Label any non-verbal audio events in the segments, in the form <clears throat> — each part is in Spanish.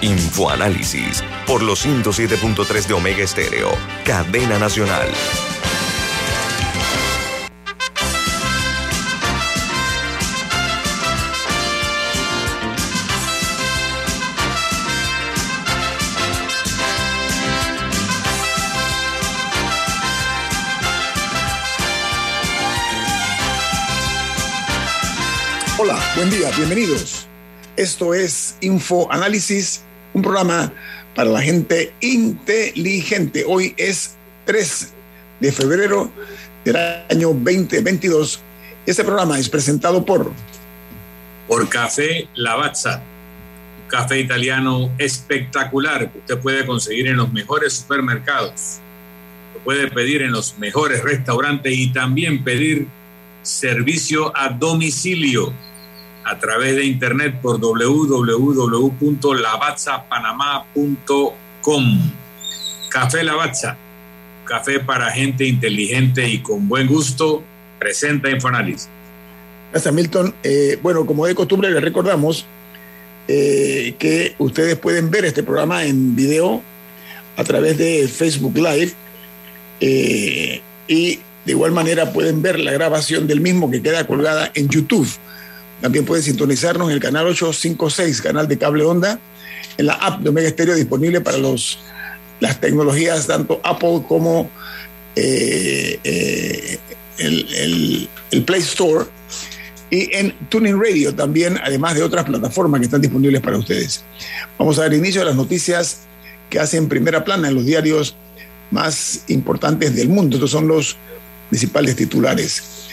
Infoanálisis por los 107.3 de Omega Estéreo, cadena nacional. Hola, buen día, bienvenidos. Esto es Infoanálisis un programa para la gente inteligente. Hoy es 3 de febrero del año 2022. Este programa es presentado por... Por Café Lavazza, un café italiano espectacular que usted puede conseguir en los mejores supermercados. Lo puede pedir en los mejores restaurantes y también pedir servicio a domicilio a través de internet por www.lavazzapanamá.com. Café Lavazza, café para gente inteligente y con buen gusto, presenta Infoanálisis. Gracias, Milton. Eh, bueno, como de costumbre, les recordamos eh, que ustedes pueden ver este programa en video a través de Facebook Live eh, y de igual manera pueden ver la grabación del mismo que queda colgada en YouTube. También pueden sintonizarnos en el canal 856, canal de cable onda, en la app de Omega Stereo disponible para los, las tecnologías tanto Apple como eh, eh, el, el, Play Store y en Tuning Radio también, además de otras plataformas que están disponibles para ustedes. Vamos a dar inicio a las noticias que hacen primera plana en los diarios más importantes del mundo. Estos son los principales titulares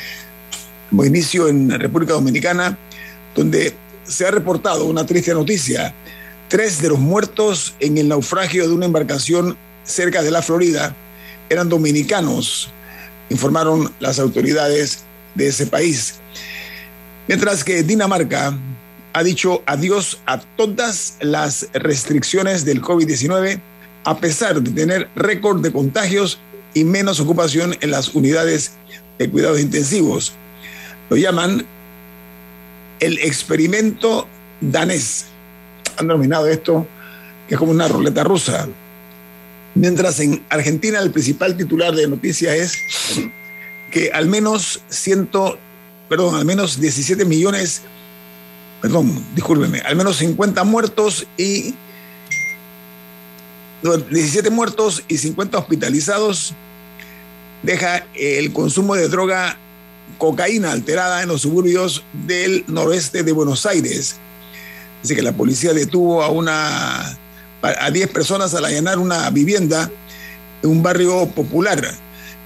inicio en República Dominicana, donde se ha reportado una triste noticia. Tres de los muertos en el naufragio de una embarcación cerca de la Florida eran dominicanos, informaron las autoridades de ese país. Mientras que Dinamarca ha dicho adiós a todas las restricciones del COVID-19, a pesar de tener récord de contagios y menos ocupación en las unidades de cuidados intensivos. Lo llaman el experimento danés. Han denominado esto que es como una ruleta rusa. Mientras en Argentina el principal titular de noticias es que al menos ciento, perdón, al menos 17 millones, perdón, discúlpeme, al menos 50 muertos y 17 muertos y 50 hospitalizados deja el consumo de droga cocaína alterada en los suburbios del noroeste de Buenos Aires. Dice que la policía detuvo a una a 10 personas al allanar una vivienda en un barrio popular.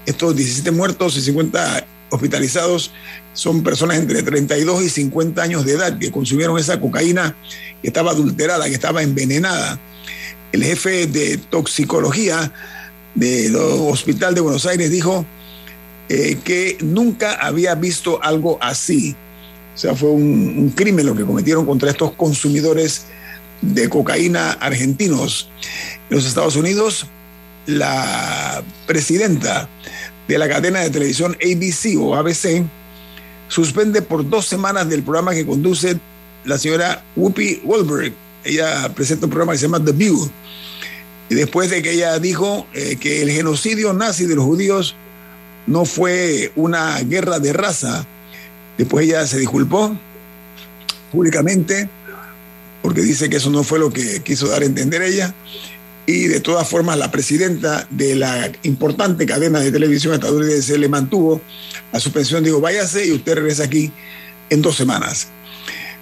Estos 17 muertos y 50 hospitalizados son personas entre 32 y 50 años de edad que consumieron esa cocaína que estaba adulterada, que estaba envenenada. El jefe de toxicología del Hospital de Buenos Aires dijo eh, que nunca había visto algo así. O sea, fue un, crimen lo que cometieron contra estos consumidores de cocaína argentinos. En los Estados Unidos, la presidenta de la cadena de televisión ABC o ABC suspende por dos semanas del programa que conduce la señora Whoopi Goldberg. Ella presenta un programa que se llama The View. Y después de que ella dijo eh, que el genocidio nazi de los judíos no fue una guerra de raza. Después ella se disculpó públicamente porque dice que eso no fue lo que quiso dar a entender ella. Y de todas formas, la presidenta de la importante cadena de televisión estadounidense le mantuvo la suspensión. Digo, váyase y usted regresa aquí en dos semanas.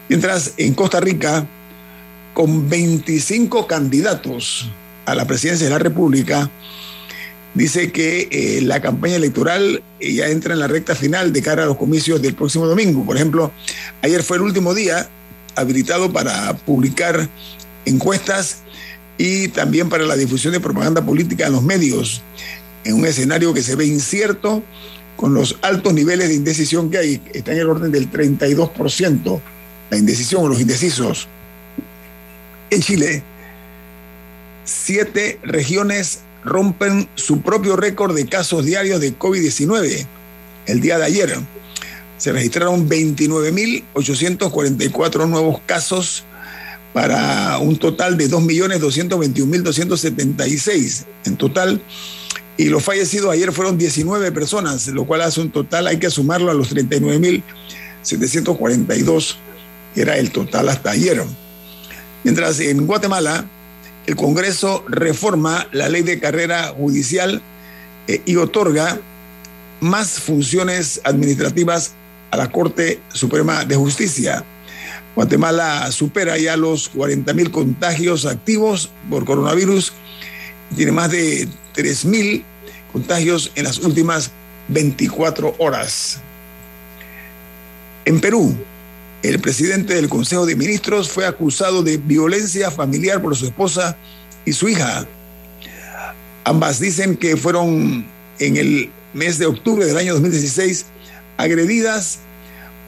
Mientras en Costa Rica, con 25 candidatos a la presidencia de la República, dice que eh, la campaña electoral eh, ya entra en la recta final de cara a los comicios del próximo domingo. Por ejemplo, ayer fue el último día habilitado para publicar encuestas y también para la difusión de propaganda política en los medios, en un escenario que se ve incierto con los altos niveles de indecisión que hay, está en el orden del 32%, la indecisión o los indecisos. En Chile, siete regiones rompen su propio récord de casos diarios de COVID-19 el día de ayer. Se registraron 29.844 nuevos casos para un total de 2.221.276 en total. Y los fallecidos ayer fueron 19 personas, lo cual hace un total, hay que sumarlo a los 39.742, que era el total hasta ayer. Mientras en Guatemala, el Congreso reforma la ley de carrera judicial eh, y otorga más funciones administrativas a la Corte Suprema de Justicia. Guatemala supera ya los 40 mil contagios activos por coronavirus. Tiene más de 3 mil contagios en las últimas 24 horas. En Perú, el presidente del Consejo de Ministros fue acusado de violencia familiar por su esposa y su hija. Ambas dicen que fueron en el mes de octubre del año 2016 agredidas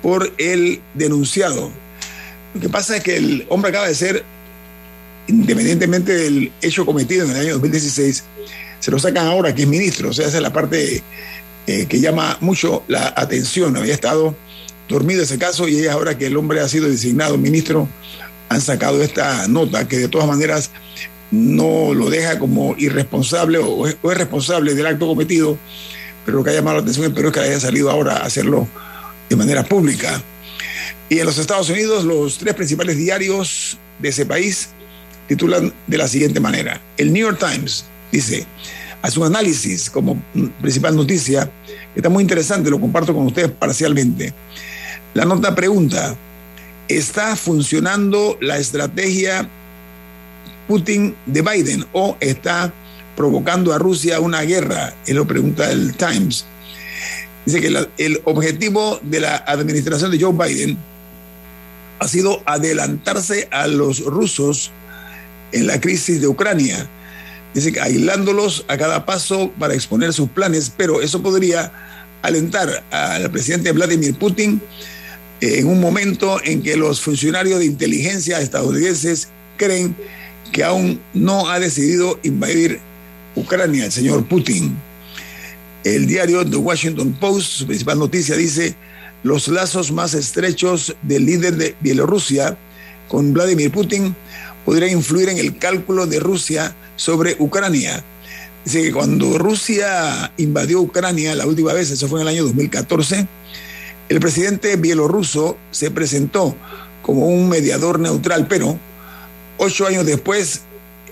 por el denunciado. Lo que pasa es que el hombre acaba de ser, independientemente del hecho cometido en el año 2016, se lo sacan ahora que es ministro. O sea, esa es la parte eh, que llama mucho la atención. Había estado dormido ese caso y ahora que el hombre ha sido designado ministro, han sacado esta nota que de todas maneras no lo deja como irresponsable o es, es responsable del acto cometido, pero lo que ha llamado la atención en Perú es que haya salido ahora a hacerlo de manera pública. Y en los Estados Unidos, los tres principales diarios de ese país titulan de la siguiente manera. El New York Times dice, hace un análisis como principal noticia, que está muy interesante, lo comparto con ustedes parcialmente. La nota pregunta, ¿está funcionando la estrategia Putin de Biden o está provocando a Rusia una guerra? Es lo pregunta el Times. Dice que el objetivo de la administración de Joe Biden ha sido adelantarse a los rusos en la crisis de Ucrania. Dice que aislándolos a cada paso para exponer sus planes, pero eso podría alentar al presidente Vladimir Putin en un momento en que los funcionarios de inteligencia estadounidenses creen que aún no ha decidido invadir Ucrania, el señor Putin. El diario The Washington Post, su principal noticia, dice los lazos más estrechos del líder de Bielorrusia con Vladimir Putin podrían influir en el cálculo de Rusia sobre Ucrania. Dice que cuando Rusia invadió Ucrania la última vez, eso fue en el año 2014, el presidente bielorruso se presentó como un mediador neutral, pero ocho años después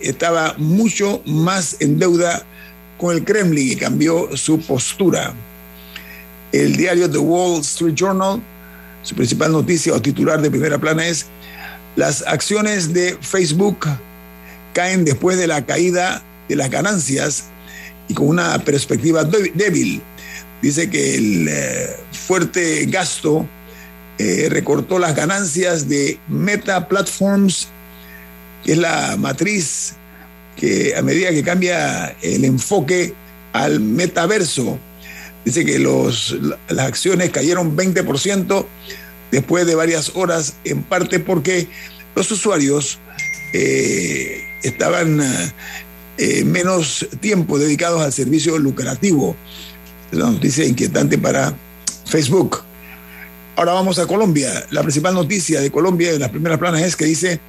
estaba mucho más en deuda con el Kremlin y cambió su postura. El diario The Wall Street Journal, su principal noticia o titular de primera plana es las acciones de Facebook caen después de la caída de las ganancias y con una perspectiva débil. Dice que el eh, fuerte gasto eh, recortó las ganancias de Meta Platforms, que es la matriz que a medida que cambia el enfoque al metaverso, dice que los, las acciones cayeron 20% después de varias horas, en parte porque los usuarios eh, estaban eh, menos tiempo dedicados al servicio lucrativo. Es una noticia inquietante para Facebook. Ahora vamos a Colombia. La principal noticia de Colombia en las primeras planas es que dice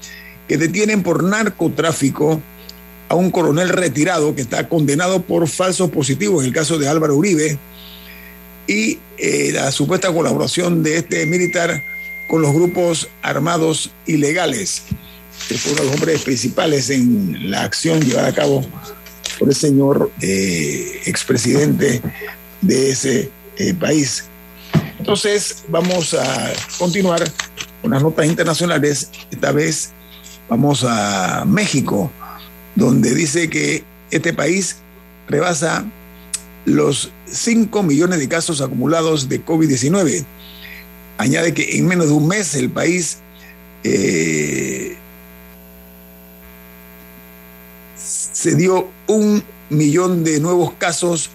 que detienen por narcotráfico a un coronel retirado que está condenado por falsos positivos, en el caso de Álvaro Uribe, y eh, la supuesta colaboración de este militar con los grupos armados ilegales. Que fue uno de los hombres principales en la acción llevada a cabo por el señor eh, expresidente de ese eh, país. Entonces, vamos a continuar con las notas internacionales. Esta vez vamos a México donde dice que este país rebasa los 5 millones de casos acumulados de COVID-19. Añade que en menos de un mes el país eh, se dio un millón de nuevos casos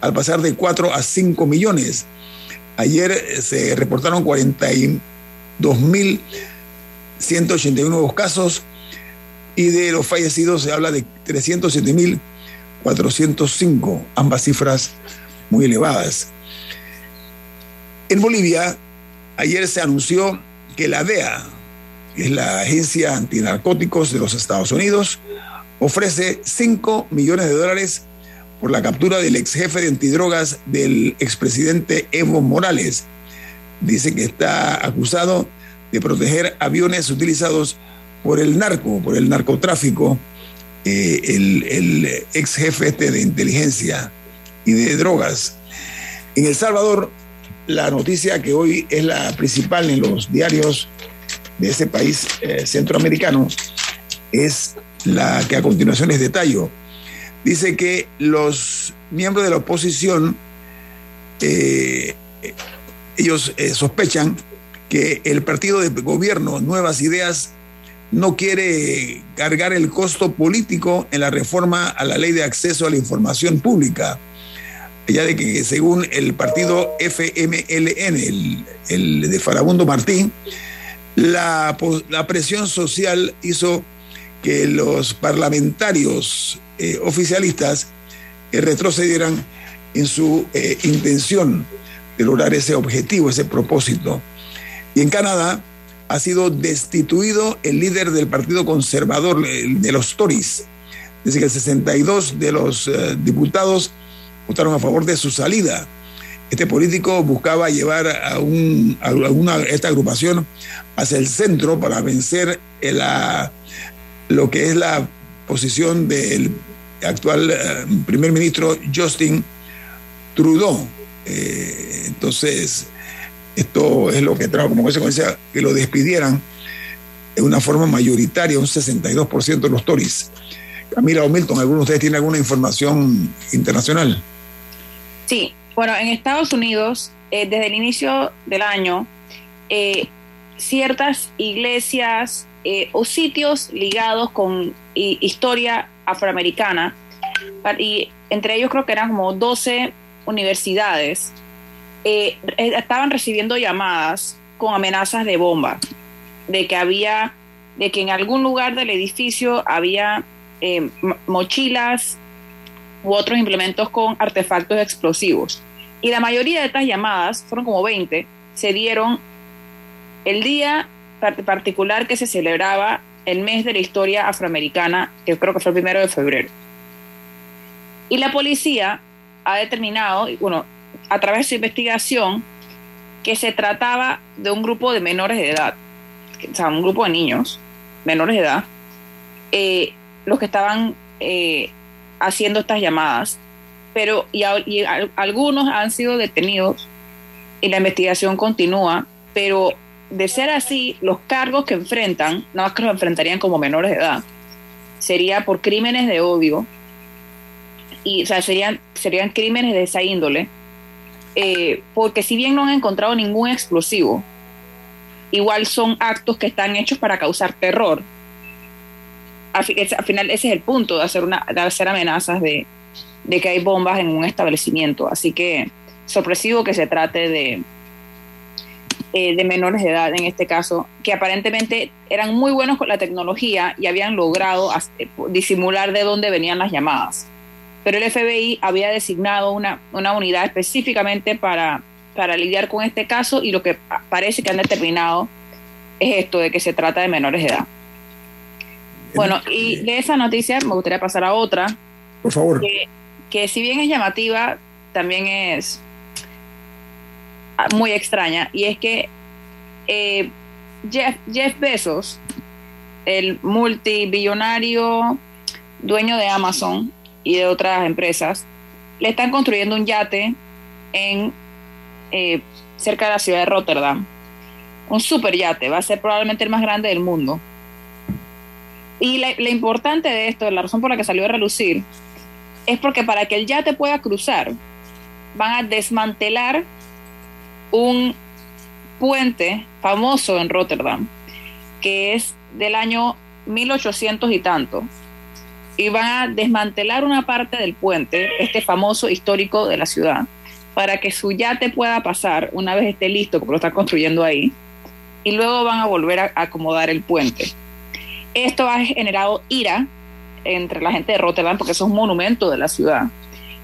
al pasar de 4 a 5 millones. Ayer se reportaron 42.181 nuevos casos y de los fallecidos se habla de 307.405, ambas cifras muy elevadas. En Bolivia, ayer se anunció que la DEA, que es la Agencia Antinarcóticos de los Estados Unidos, ofrece 5 millones de dólares por la captura del ex jefe de antidrogas del expresidente Evo Morales. Dice que está acusado de proteger aviones utilizados por el narco, por el narcotráfico, eh, el, ex jefe este de inteligencia y de drogas. En El Salvador, la noticia que hoy es la principal en los diarios de ese país eh, centroamericano es la que a continuación les detallo. Dice que los miembros de la oposición, eh, ellos eh, sospechan que el partido de gobierno Nuevas Ideas no quiere cargar el costo político en la reforma a la ley de acceso a la información pública. Ya de que según el partido FMLN, el, el de Farabundo Martín, la, la presión social hizo que los parlamentarios eh, oficialistas eh, retrocedieran en su eh, intención de lograr ese objetivo, ese propósito. Y en Canadá ha sido destituido el líder del Partido Conservador, de los Tories. Dice que el 62 de los diputados votaron a favor de su salida. Este político buscaba llevar a, un, a una, esta agrupación hacia el centro para vencer la lo que es la posición del actual eh, primer ministro Justin Trudeau. Eh, entonces, esto es lo que trajo como consecuencia que lo despidieran de una forma mayoritaria, un 62% de los Tories. Camila o Milton, ¿alguno de ustedes tiene alguna información internacional? Sí, bueno, en Estados Unidos, eh, desde el inicio del año, ciertas iglesias eh, o sitios ligados con historia afroamericana, y entre ellos creo que eran como 12 universidades, eh, eh, estaban recibiendo llamadas con amenazas de bomba, de que había, de que en algún lugar del edificio había mochilas u otros implementos con artefactos explosivos. Y la mayoría de estas llamadas, fueron como 20, se dieron el día particular que se celebraba el mes de la historia afroamericana, que creo que fue el primero de febrero. Y la policía ha determinado, bueno, a través de su investigación, que se trataba de un grupo de menores de edad, o sea, un grupo de niños menores de edad, eh, los que estaban eh, haciendo estas llamadas, pero y, y algunos han sido detenidos y la investigación continúa, pero de ser así, los cargos que enfrentan, no más que los enfrentarían como menores de edad, sería por crímenes de odio, y o sea, serían, serían crímenes de esa índole, eh, porque si bien no han encontrado ningún explosivo, igual son actos que están hechos para causar terror. Al, final ese es el punto de hacer, una, de hacer amenazas de, de que hay bombas en un establecimiento. Así que sorpresivo que se trate de, eh, de menores de edad en este caso, que aparentemente eran muy buenos con la tecnología y habían logrado eh, disimular de dónde venían las llamadas. Pero el FBI había designado una, una unidad específicamente para, para lidiar con este caso y lo que parece que han determinado es esto, de que se trata de menores de edad. Bueno, y de esa noticia me gustaría pasar a otra. Por favor. Que, que si bien es llamativa, también es muy extraña y es que eh, Jeff, Jeff Bezos, el multibillonario dueño de Amazon y de otras empresas, le están construyendo un yate en eh, cerca de la ciudad de Rotterdam. Un super yate, va a ser probablemente el más grande del mundo. Y la importante de esto, la razón por la que salió a relucir, es porque para que el yate pueda cruzar, van a desmantelar un puente famoso en Rotterdam, que es del año 1800 y tanto, y van a desmantelar una parte del puente, este famoso histórico de la ciudad, para que su yate pueda pasar una vez esté listo, porque lo están construyendo ahí, y luego van a volver a acomodar el puente. Esto ha generado ira entre la gente de Rotterdam porque es un monumento de la ciudad.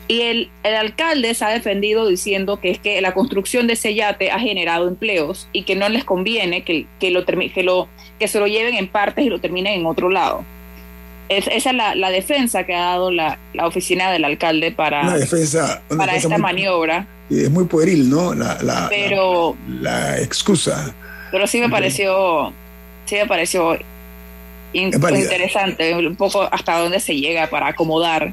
Y el, alcalde se ha defendido diciendo que es que la construcción de ese yate ha generado empleos y que no les conviene que, que, lo, que, lo, que se lo lleven en partes y lo terminen en otro lado. esa es la, defensa que ha dado la, oficina del alcalde para, defensa, para esta maniobra. Es muy pueril, ¿no? La, pero, la, excusa. Pero sí me pareció, sí me pareció interesante, un poco hasta dónde se llega para acomodar.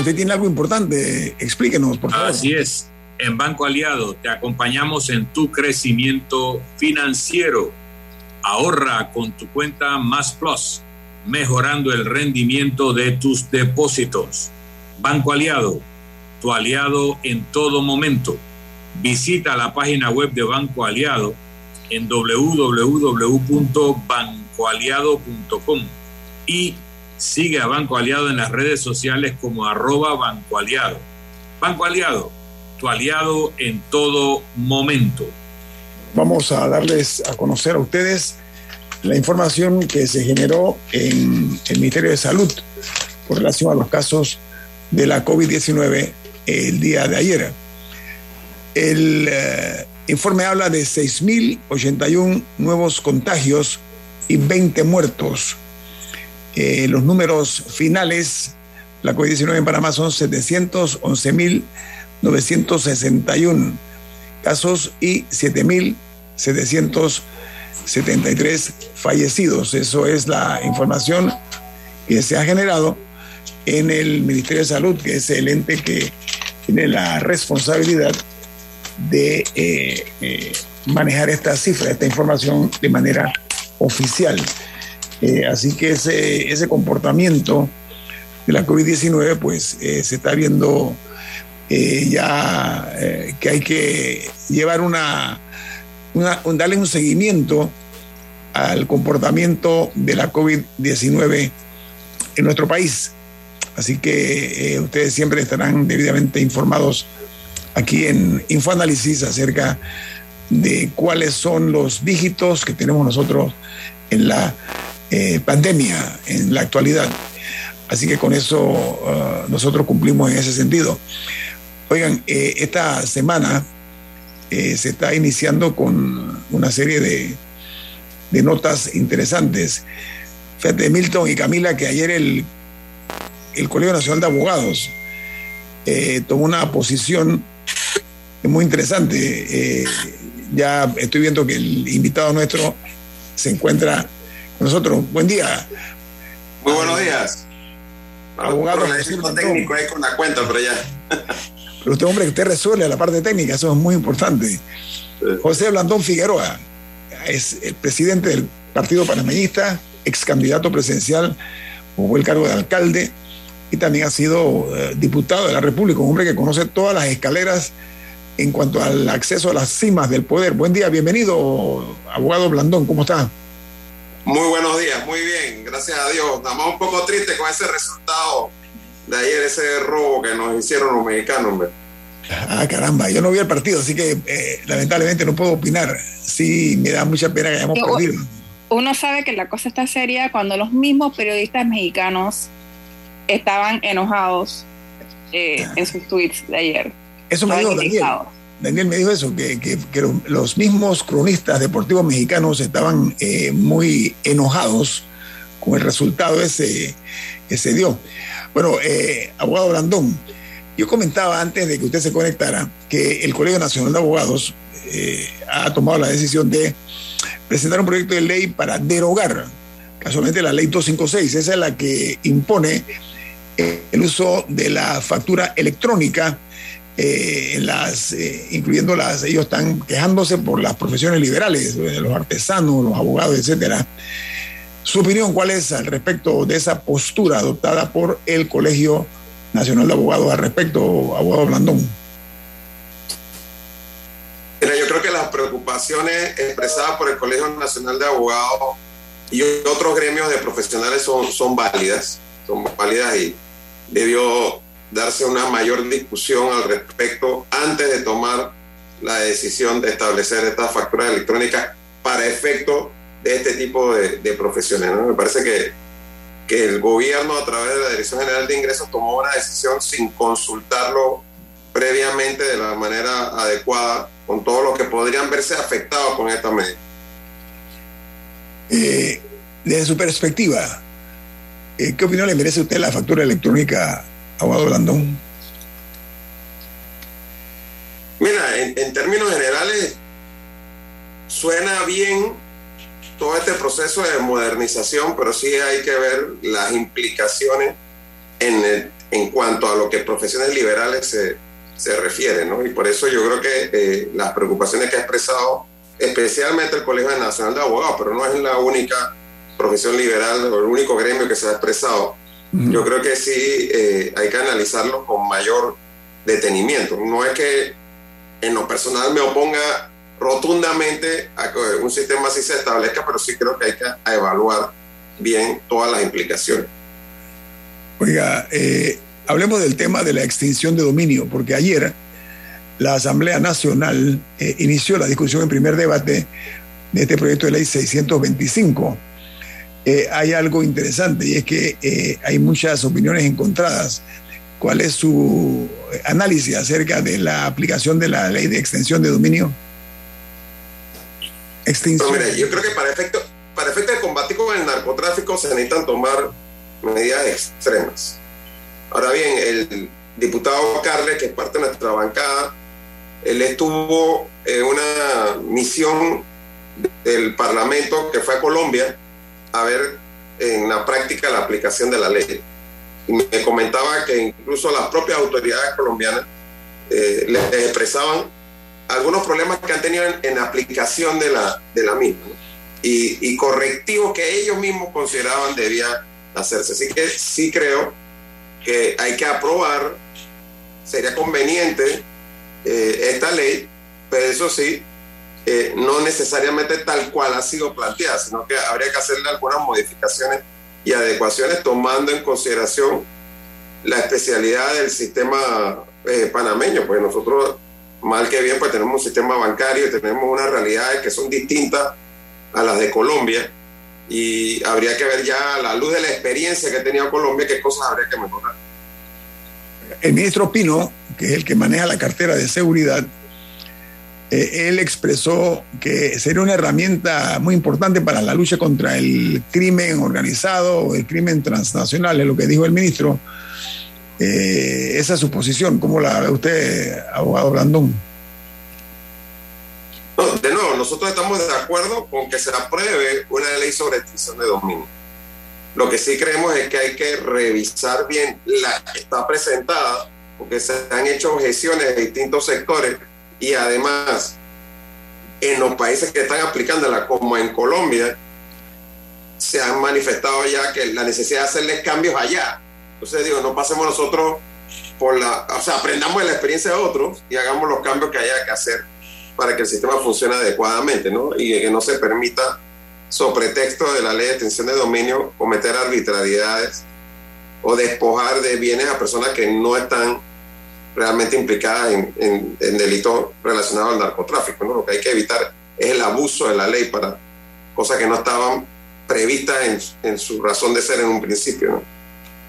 Usted tiene algo importante. Explíquenos, por favor. Así es. En Banco Aliado te acompañamos en tu crecimiento financiero. Ahorra con tu cuenta Más Plus, mejorando el rendimiento de tus depósitos. Banco Aliado, tu aliado en todo momento. Visita la página web de Banco Aliado en www.bancoaliado.com y Sigue a Banco Aliado en las redes sociales como arroba Banco Aliado. Banco Aliado, tu aliado en todo momento. Vamos a darles a conocer a ustedes la información que se generó en el Ministerio de Salud con relación a los casos de la COVID-19 el día de ayer. El eh, informe habla de 6.081 nuevos contagios y 20 muertos eh, los números finales, la COVID-19 en Panamá son 711.961 casos y 7.773 fallecidos. Eso es la información que se ha generado en el Ministerio de Salud, que es el ente que tiene la responsabilidad de eh, eh, manejar esta cifra, esta información de manera oficial. Eh, así que ese, ese comportamiento de la COVID-19 pues eh, se está viendo eh, ya que hay que llevar una, darle un seguimiento al comportamiento de la COVID-19 en nuestro país. Así que ustedes siempre estarán debidamente informados aquí en Infoanálisis acerca de cuáles son los dígitos que tenemos nosotros en la eh, pandemia en la actualidad. Así que con eso uh, nosotros cumplimos en ese sentido. Oigan, eh, esta semana eh, se está iniciando con una serie de, de notas interesantes. Fíjate, Milton y Camila, que ayer el, el Colegio Nacional de Abogados tomó una posición muy interesante. ya estoy viendo que el invitado nuestro se encuentra nosotros. Buen día. Muy buenos días. Abogado. técnico ahí con la cuenta, pero ya. <laughs> Pero usted, hombre, usted resuelve la parte técnica, eso es muy importante. José Blandón Figueroa es el presidente del Partido Panameñista, ex candidato presidencial, jugó el cargo de alcalde y también ha sido eh, diputado de la República, un hombre que conoce todas las escaleras en cuanto al acceso a las cimas del poder. Buen día, bienvenido, abogado Blandón, ¿cómo está? Muy buenos días, muy bien, gracias a Dios. Estamos un poco tristes con ese resultado de ayer, ese robo que nos hicieron los mexicanos. hombre. Ah, caramba, yo no vi el partido, así que eh, lamentablemente no puedo opinar. Sí, me da mucha pena que hayamos Yo- perdido. Uno sabe que la cosa está seria cuando los mismos periodistas mexicanos estaban enojados eh, en sus tweets de ayer. Eso me dijo Estaban Daniel. me dijo eso, que, que- que lo- los mismos cronistas deportivos mexicanos estaban eh, muy enojados con el resultado ese que se dio. Bueno, eh, abogado Blandón, yo comentaba antes de que usted se conectara que el Colegio Nacional de Abogados eh, ha tomado la decisión de presentar un proyecto de ley para derogar casualmente la ley 256, esa es la que impone el uso de la factura electrónica eh, las, eh, incluyendo las, ellos están quejándose por las profesiones liberales, eh, los artesanos, los abogados, etcétera. Su opinión, ¿cuál es al respecto de esa postura adoptada por el Colegio Nacional de Abogados al respecto, abogado Blandón? Mira, yo creo que las preocupaciones expresadas por el Colegio Nacional de Abogados y otros gremios de profesionales son, son válidas, son válidas y debió darse una mayor discusión al respecto antes de tomar la decisión de establecer estas facturas electrónicas para efecto de este tipo de, de profesiones. Me parece que, que el gobierno a través de la Dirección General de Ingresos tomó una decisión sin consultarlo previamente de la manera adecuada con todos los que podrían verse afectados con esta medida. Eh, desde su perspectiva, eh, ¿qué opinión le merece a usted la factura electrónica, abogado Blandón? Mira, en, términos generales, suena bien todo este proceso de modernización, pero sí hay que ver las implicaciones en, el- en cuanto a lo que profesiones liberales se, se refieren, ¿no? Y por eso yo creo que eh, las preocupaciones que ha expresado especialmente el Colegio Nacional de Abogados, pero no es la única profesión liberal o el único gremio que se ha expresado. Yo creo que sí eh, hay que analizarlo con mayor detenimiento. No es que en lo personal me oponga rotundamente a que un sistema así se establezca, pero sí creo que hay que evaluar bien todas las implicaciones. Oiga, eh, hablemos del tema de la extinción de dominio, porque ayer la Asamblea Nacional eh, inició la discusión en primer debate de este proyecto de ley 625. Eh, hay algo interesante y es que eh, hay muchas opiniones encontradas. ¿Cuál es su análisis acerca de la aplicación de la ley de extensión de dominio? Extinción. Mira, yo creo que para efecto, para efecto de combate con el narcotráfico se necesitan tomar medidas extremas. Ahora bien, el diputado Carles, que es parte de nuestra bancada, él estuvo en una misión del Parlamento que fue a Colombia a ver en la práctica la aplicación de la ley. Y me comentaba que incluso las propias autoridades colombianas eh, les expresaban algunos problemas que han tenido en, en aplicación de la, de la misma y, y correctivos que ellos mismos consideraban debía hacerse. Así que sí creo que hay que aprobar, sería conveniente eh, esta ley, pero eso sí, no necesariamente tal cual ha sido planteada, sino que habría que hacerle algunas modificaciones y adecuaciones tomando en consideración la especialidad del sistema eh, panameño, pues nosotros, mal que bien, pues tenemos un sistema bancario y tenemos unas realidades que son distintas a las de Colombia y habría que ver ya a la luz de la experiencia que ha tenido Colombia qué cosas habría que mejorar. El ministro Pino, que es el que maneja la cartera de seguridad, eh, él expresó que sería una herramienta muy importante para la lucha contra el crimen organizado, el crimen transnacional, es lo que dijo el ministro. Eh, esa es su. ¿Cómo la ve usted, abogado Blandón? No, de nuevo, nosotros estamos de acuerdo con que se apruebe una ley sobre extinción de dominio. Lo que sí creemos es que hay que revisar bien la que está presentada, porque se han hecho objeciones de distintos sectores y además en los países que están aplicándola, como en Colombia, se han manifestado ya que la necesidad de hacerles cambios allá. Entonces digo, no pasemos nosotros por la, o sea, aprendamos de la experiencia de otros y hagamos los cambios que haya que hacer para que el sistema funcione adecuadamente, ¿no? Y que no se permita, sobre pretexto de la ley de extensión de dominio, cometer arbitrariedades o despojar de bienes a personas que no están realmente implicadas en, delitos relacionados al narcotráfico. ¿no? Lo que hay que evitar es el abuso de la ley para cosas que no estaban previstas en, su razón de ser en un principio. ¿no?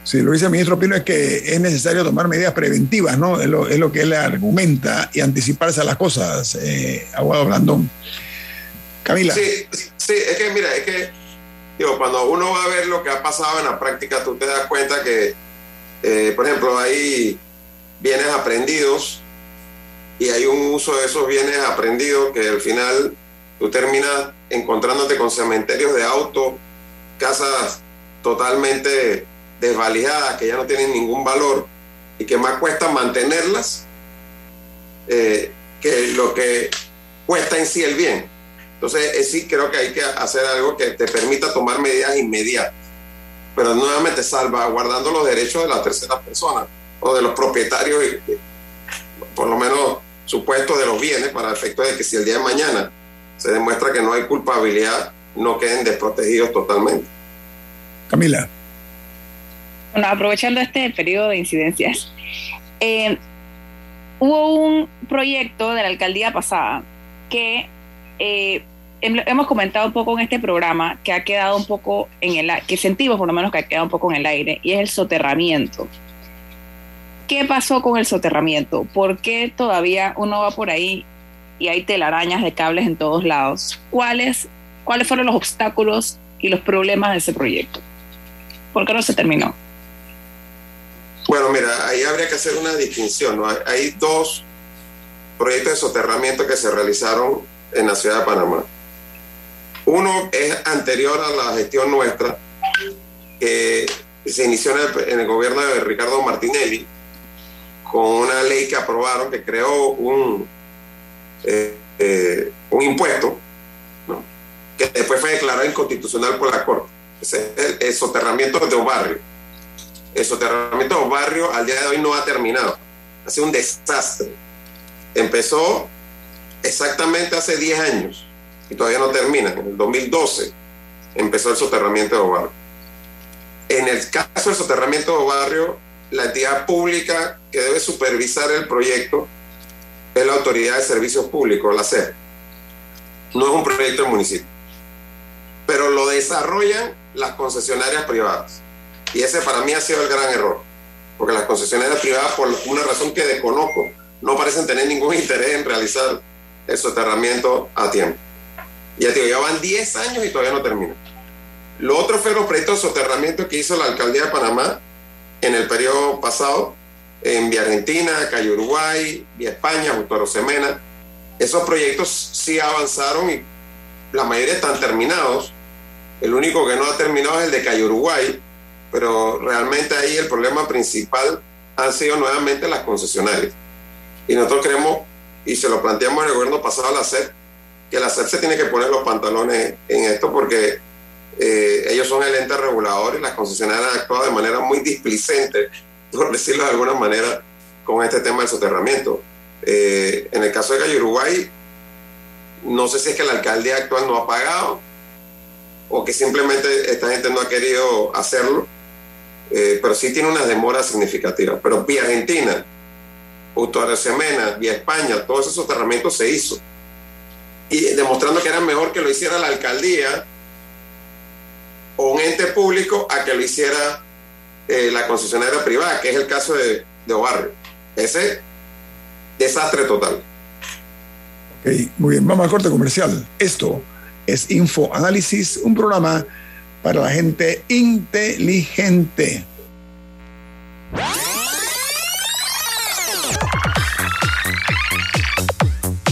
Sí, lo dice el ministro Pino es que es necesario tomar medidas preventivas, ¿no? Es lo, que él argumenta y anticiparse a las cosas, eh, Aguado Blandón. Camila. Sí, sí, es que mira, es que digo, cuando uno va a ver lo que ha pasado en la práctica, tú te das cuenta que, eh, por ejemplo, hay bienes aprendidos y hay un uso de esos bienes aprendidos que al final tú terminas encontrándote con cementerios de auto, casas totalmente desvalijadas que ya no tienen ningún valor y que más cuesta mantenerlas eh, que lo que cuesta en sí el bien. Entonces, sí creo que hay que hacer algo que te permita tomar medidas inmediatas, pero nuevamente salvaguardando los derechos de la tercera persona o de los propietarios, por lo menos supuestos de los bienes, para efecto de que si el día de mañana se demuestra que no hay culpabilidad, no queden desprotegidos totalmente. Camila. Bueno, aprovechando este periodo de incidencias, eh, hubo un proyecto de la alcaldía pasada que eh, hemos comentado un poco en este programa que ha quedado un poco en el que sentimos por lo menos que ha quedado un poco en el aire y es el soterramiento. ¿Qué pasó con el soterramiento? ¿Por qué todavía uno va por ahí y hay telarañas de cables en todos lados? ¿Cuáles, cuáles fueron los obstáculos y los problemas de ese proyecto? ¿Por qué no se terminó? Bueno, mira, ahí habría que hacer una distinción. Hay dos proyectos de soterramiento que se realizaron en la ciudad de Panamá. Uno es anterior a la gestión nuestra, que se inició en el, gobierno de Ricardo Martinelli, con una ley que aprobaron que creó un, eh, eh, un impuesto, que después fue declarado inconstitucional por la Corte. Es el, soterramiento de barrio. El soterramiento de barrio al día de hoy no ha terminado. Ha sido un desastre. Empezó exactamente hace 10 años y todavía no termina. En el 2012 empezó el soterramiento de barrio. En el caso del soterramiento de barrio, la entidad pública que debe supervisar el proyecto es la Autoridad de Servicios Públicos, la SEP. No es un proyecto del municipio. Pero lo desarrollan las concesionarias privadas. Y ese para mí ha sido el gran error. Porque las concesionarias privadas, por una razón que desconozco, no parecen tener ningún <laughs> interés en realizar el soterramiento a tiempo. Ya te digo, ya van 10 años y todavía no termina. Lo otro fue los proyectos de soterramiento que hizo la alcaldía de Panamá en el periodo pasado, en Vía Argentina, Calle Uruguay, Vía España, junto a Rosemena. Esos proyectos sí avanzaron y la mayoría están terminados. El único que no ha terminado es el de Calle Uruguay, pero realmente ahí el problema principal han sido nuevamente las concesionarias. Y nosotros creemos, y se lo planteamos el gobierno pasado a la SEP, que la SEP se tiene que poner los pantalones en esto porque eh, ellos son el ente regulador y las concesionarias han actuado de manera muy displicente, por decirlo de alguna manera, con este tema del soterramiento. Eh, en el caso de Calle Uruguay, no sé si es que la alcaldía actual no ha pagado o que simplemente esta gente no ha querido hacerlo, eh, pero sí tiene unas demoras significativas. Pero vía Argentina, Auto Semena, vía España, todos esos soterramientos se hizo. Y demostrando que era mejor que lo hiciera la alcaldía o un ente público a que lo hiciera eh, la concesionaria privada, que es el caso de, de Obarrio. Ese desastre total. muy bien, vamos al corte comercial. Esto es Info Análisis, un programa para la gente inteligente.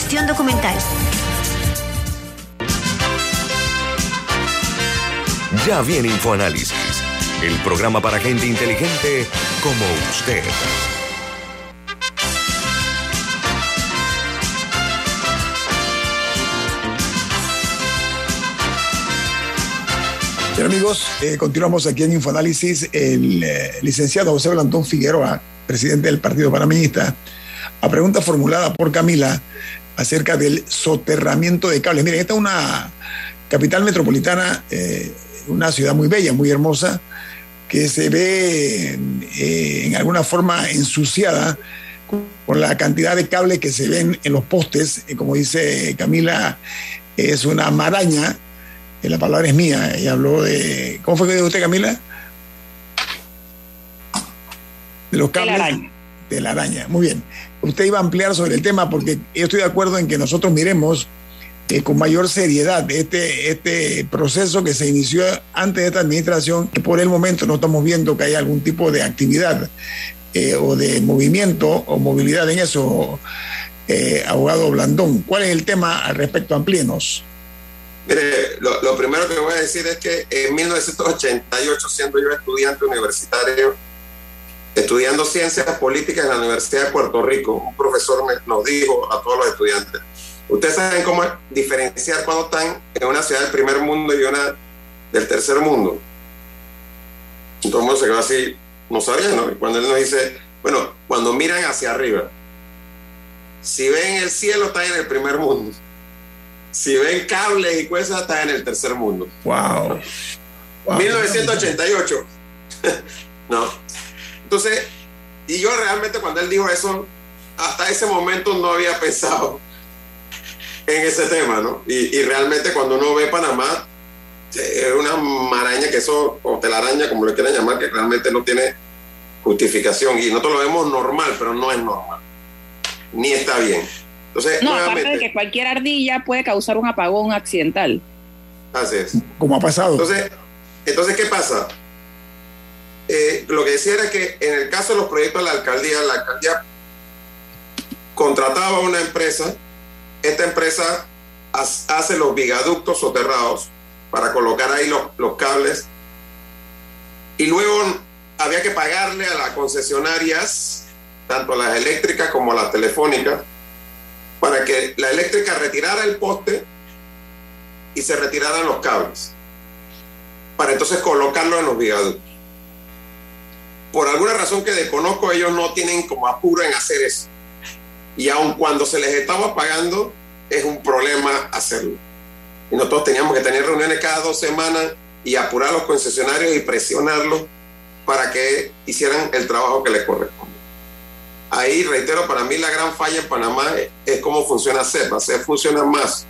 gestión documental. Ya viene InfoAnálisis, el programa para gente inteligente como usted. Bien amigos, eh, continuamos aquí en Infoanálisis. El eh, licenciado José Blandón Figueroa, presidente del Partido Panameñista, a pregunta formulada por Camila, acerca del soterramiento de cables. Miren, esta es una capital metropolitana, eh, una ciudad muy bella, muy hermosa, que se ve eh, en alguna forma ensuciada por la cantidad de cables que se ven en los postes. como dice Camila, es una maraña. La palabra es mía. Ella habló de. ¿Cómo fue que dijo usted, Camila? De los cables. De la araña. De la araña. Muy bien usted iba a ampliar sobre el tema porque yo estoy de acuerdo en que nosotros miremos eh, con mayor seriedad este, este proceso que se inició antes de esta administración, que por el momento no estamos viendo que haya algún tipo de actividad eh, o de movimiento o movilidad en eso, eh, abogado Blandón. ¿Cuál es el tema al respecto? Amplienos. Mire, lo, lo primero que voy a decir es que en 1988, siendo yo estudiante universitario, estudiando ciencias políticas en la Universidad de Puerto Rico, un profesor nos dijo a todos los estudiantes, ustedes saben cómo diferenciar cuando están en una ciudad del primer mundo y una del tercer mundo. Todo el mundo se quedó así, no sabía, ¿no? cuando él nos dice, bueno, cuando miran hacia arriba, si ven el cielo, está en el primer mundo. Si ven cables y cosas, está en el tercer mundo. Wow. wow. 1988. <laughs> no. Entonces, y yo realmente cuando él dijo eso, hasta ese momento no había pensado en ese tema, ¿no? Y, realmente cuando uno ve Panamá, es una maraña que eso, o telaraña, como le quieran llamar, que realmente no tiene justificación. Y nosotros lo vemos normal, pero no es normal. Ni está bien. Entonces, no, aparte de que cualquier ardilla puede causar un apagón accidental. Así es. Como ha pasado. Entonces, entonces ¿qué pasa? Eh, lo que decía era que en el caso de los proyectos de la alcaldía, la alcaldía contrataba a una empresa, esta empresa hace los viaductos soterrados para colocar ahí los, los cables. Y luego había que pagarle a las concesionarias, tanto las eléctricas como las telefónicas, para que la eléctrica retirara el poste y se retiraran los cables, para entonces colocarlo en los viaductos por alguna razón que desconozco, ellos no tienen como apuro en hacer eso. Y aun cuando se les estaba pagando, es un problema hacerlo. Y nosotros teníamos que tener reuniones cada dos semanas y apurar a los concesionarios y presionarlos para que hicieran el trabajo que les corresponde. Ahí, reitero, para mí la gran falla en Panamá es, cómo funciona CEPA. CEP funciona más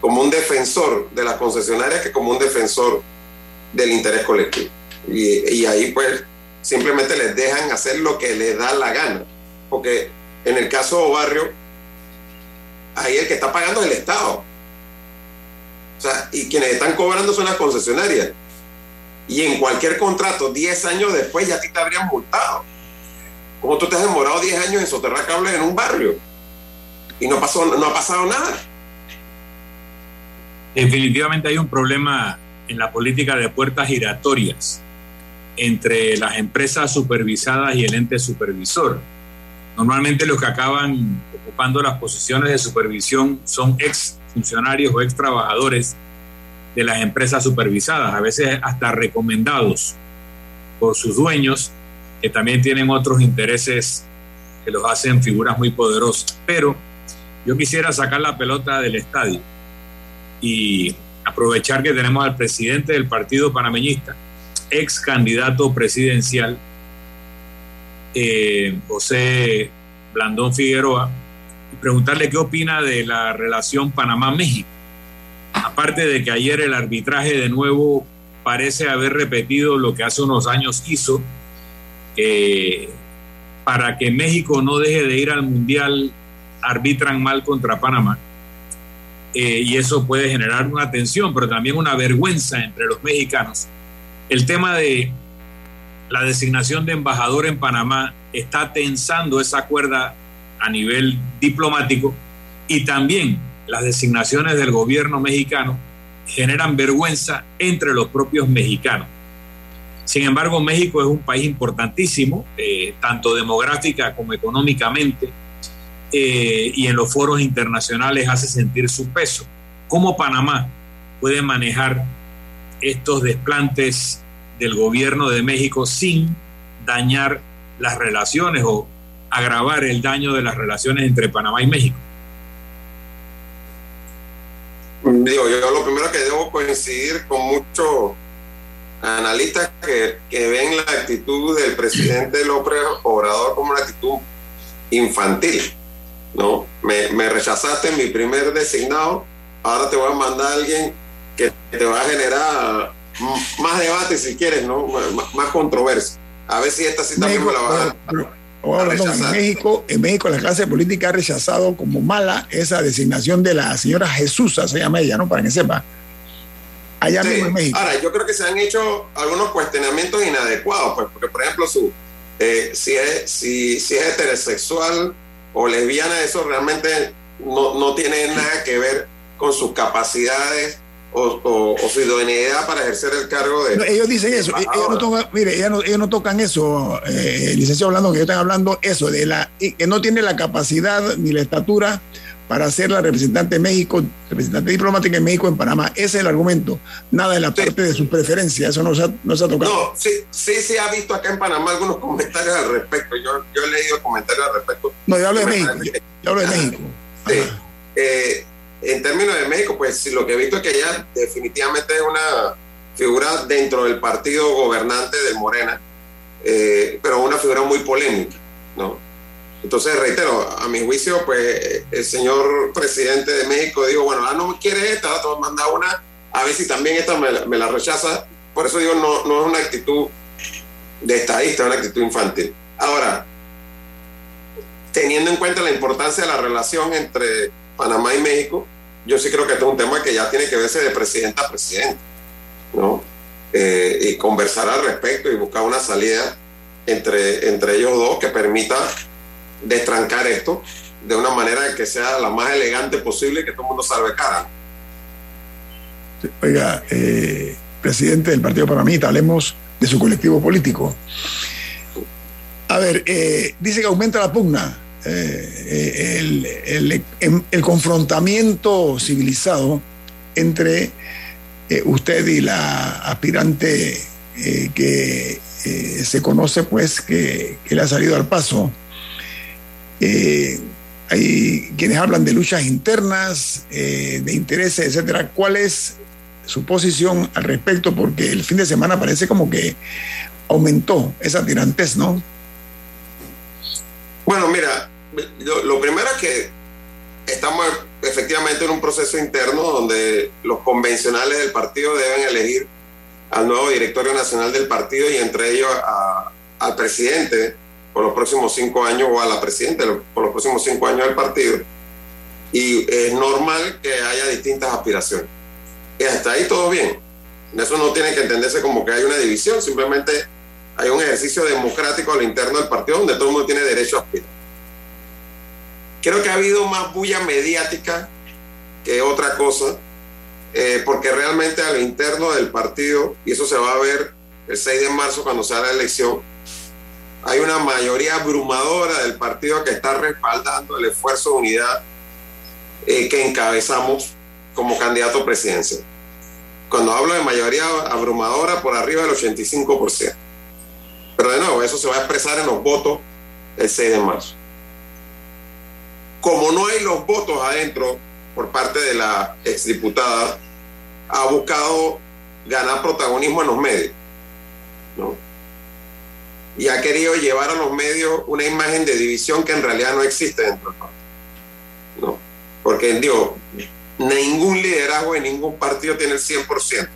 como un defensor de las concesionarias que como un defensor del interés colectivo. Y, y ahí pues simplemente les dejan hacer lo que les da la gana. Porque en el caso de Barrio, ahí el que está pagando es el Estado. O sea, y quienes están cobrando son las concesionarias. Y en cualquier contrato, 10 años después, ya a ti te habrían multado. ¿Cómo tú te has demorado 10 años en soterrar cables en un barrio? Y no, pasó, no ha pasado nada. Definitivamente hay un problema en la política de puertas giratorias entre las empresas supervisadas y el ente supervisor. Normalmente los que acaban ocupando las posiciones de supervisión son ex funcionarios o ex trabajadores de las empresas supervisadas, a veces hasta recomendados por sus dueños, que también tienen otros intereses que los hacen figuras muy poderosas. Pero yo quisiera sacar la pelota del estadio y aprovechar que tenemos al presidente del Partido Panameñista, ex candidato presidencial, eh, José Blandón Figueroa, y preguntarle qué opina de la relación Panamá-México. Aparte de que ayer el arbitraje de nuevo parece haber repetido lo que hace unos años hizo, eh, para que México no deje de ir al Mundial, arbitran mal contra Panamá. Eh, y eso puede generar una tensión, pero también una vergüenza entre los mexicanos. El tema de la designación de embajador en Panamá está tensando esa cuerda a nivel diplomático y también las designaciones del gobierno mexicano generan vergüenza entre los propios mexicanos. Sin embargo, México es un país importantísimo, eh, tanto demográfica como económicamente, eh, y en los foros internacionales hace sentir su peso. ¿Cómo Panamá puede manejar estos desplantes del gobierno de México sin dañar las relaciones o agravar el daño de las relaciones entre Panamá y México? Digo, yo lo primero que debo coincidir con muchos analistas que, que ven la actitud del presidente López Obrador como una actitud infantil. ¿no? Me, me, rechazaste mi primer designado, ahora te voy a mandar a alguien que te va a generar más debate si quieres, ¿no? Más, controversia. A ver si esta cita también me la va a, en México, en México la clase política ha rechazado como mala esa designación de la señora Jesús, se llama ella, ¿no? Para que sepa. Allá mismo en México. Ahora, yo creo que se han hecho algunos cuestionamientos inadecuados, pues, porque por ejemplo, su, eh, si, es, si, si es heterosexual, o lesbiana, eso realmente no, no tiene nada que ver con sus capacidades o, su idoneidad para ejercer el cargo de. ellos dicen eso. Ellos no tocan, mire, ellos no, tocan eso, eh, licenciado hablando que ellos están hablando eso, de la que no tiene la capacidad ni la estatura para ser la representante de México, representante diplomática en México, en Panamá. Ese es el argumento. Nada de la parte de su preferencia, eso no se, ha, no se ha tocado. No, sí, sí se ha visto acá en Panamá algunos comentarios al respecto. Yo, yo he leído comentarios al respecto. No, yo hablo de México. Yo, hablo de México. Sí. Eh, en términos de México, pues lo que he visto es que ella definitivamente es una figura dentro del partido gobernante del Morena, eh, pero una figura muy polémica, ¿no? Entonces, reitero, a mi juicio, pues el señor presidente de México dijo, bueno, ah, no quiere esta, ahora te voy a mandar una, a ver si también esta me, la rechaza. Por eso digo, no, no es una actitud de estadista, es una actitud infantil. Ahora, teniendo en cuenta la importancia de la relación entre Panamá y México, yo sí creo que este es un tema que ya tiene que verse de presidente a presidente, ¿no? Eh, y conversar al respecto y buscar una salida entre, entre ellos dos que permita destrancar esto de una manera que sea la más elegante posible y que todo el mundo salve cara. Oiga, eh, presidente del Partido Panamita, hablemos de su colectivo político. A ver, eh, dice que aumenta la pugna, eh, el, em, el, confrontamiento civilizado entre usted y la aspirante que se conoce, pues, que, que le ha salido al paso eh, hay quienes hablan de luchas internas, eh, de intereses, etcétera. ¿Cuál es su posición al respecto? Porque el fin de semana parece como que aumentó esa tirantez, ¿no? Bueno, mira, lo, primero es que estamos efectivamente en un proceso interno donde los convencionales del partido deben elegir al nuevo directorio nacional del partido y entre ellos al presidente por los próximos cinco años o a la presidenta por los próximos cinco años del partido. Y es normal que haya distintas aspiraciones. Y hasta ahí todo bien. Eso no tiene que entenderse como que hay una división, simplemente hay un ejercicio democrático al interno del partido donde todo el mundo tiene derecho a aspirar. Creo que ha habido más bulla mediática que otra cosa, eh, porque realmente al interno del partido, y eso se va a ver el 6 de marzo cuando sea la elección, hay una mayoría abrumadora del partido que está respaldando el esfuerzo de unidad eh, que encabezamos como candidato presidencial. Cuando hablo de mayoría abrumadora, por arriba del 85%. Pero de nuevo, eso se va a expresar en los votos el 6 de marzo. Como no hay los votos adentro por parte de la exdiputada, ha buscado ganar protagonismo en los medios. ¿no? y ha querido llevar a los medios una imagen de división que en realidad no existe dentro del partido. porque digo, ningún liderazgo en ningún partido tiene el 100%.